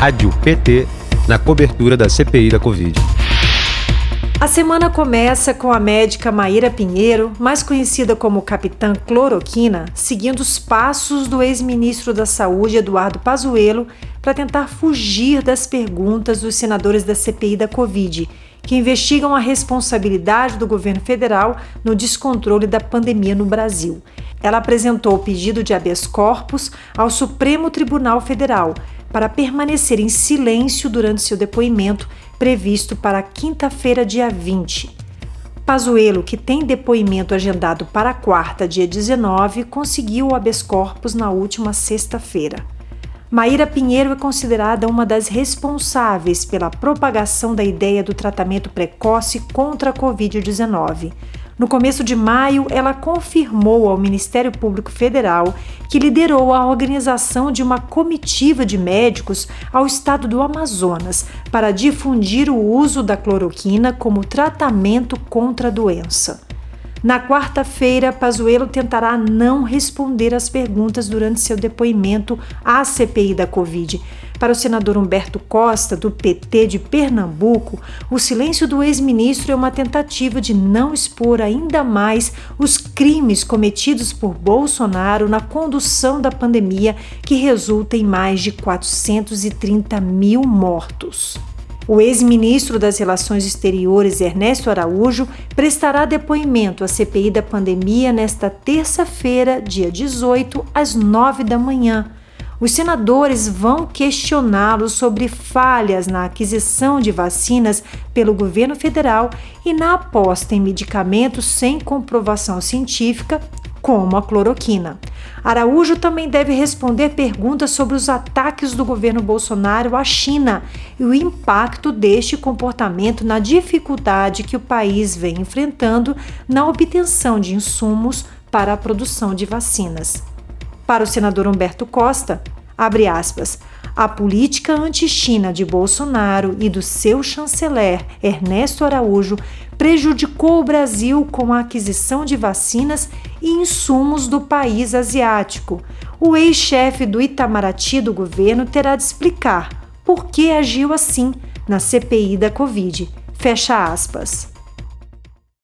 Rádio PT na cobertura da CPI da Covid. A semana começa com a médica Maíra Pinheiro, mais conhecida como Capitã Cloroquina, seguindo os passos do ex-ministro da Saúde Eduardo Pazuello para tentar fugir das perguntas dos senadores da CPI da Covid, que investigam a responsabilidade do governo federal no descontrole da pandemia no Brasil. Ela apresentou o pedido de habeas corpus ao Supremo Tribunal Federal para permanecer em silêncio durante seu depoimento previsto para quinta-feira, dia 20. Pazuello, que tem depoimento agendado para quarta, dia 19, conseguiu o habeas corpus na última sexta-feira. Maíra Pinheiro é considerada uma das responsáveis pela propagação da ideia do tratamento precoce contra a Covid-19. No começo de maio, ela confirmou ao Ministério Público Federal que liderou a organização de uma comitiva de médicos ao estado do Amazonas para difundir o uso da cloroquina como tratamento contra a doença. Na quarta-feira, Pazuello tentará não responder às perguntas durante seu depoimento à CPI da Covid. Para o senador Humberto Costa, do PT de Pernambuco, o silêncio do ex-ministro é uma tentativa de não expor ainda mais os crimes cometidos por Bolsonaro na condução da pandemia, que resulta em mais de 430 mil mortos. O ex-ministro das Relações Exteriores, Ernesto Araújo, prestará depoimento à CPI da pandemia nesta terça-feira, dia 18, às 9 da manhã. Os senadores vão questioná-lo sobre falhas na aquisição de vacinas pelo governo federal e na aposta em medicamentos sem comprovação científica como a cloroquina. Araújo também deve responder perguntas sobre os ataques do governo Bolsonaro à China e o impacto deste comportamento na dificuldade que o país vem enfrentando na obtenção de insumos para a produção de vacinas. Para o senador Humberto Costa, abre aspas, a política anti-China de Bolsonaro e do seu chanceler Ernesto Araújo prejudicou o Brasil com a aquisição de vacinas e insumos do país asiático. O ex-chefe do Itamaraty do governo terá de explicar por que agiu assim na CPI da Covid. Fecha aspas.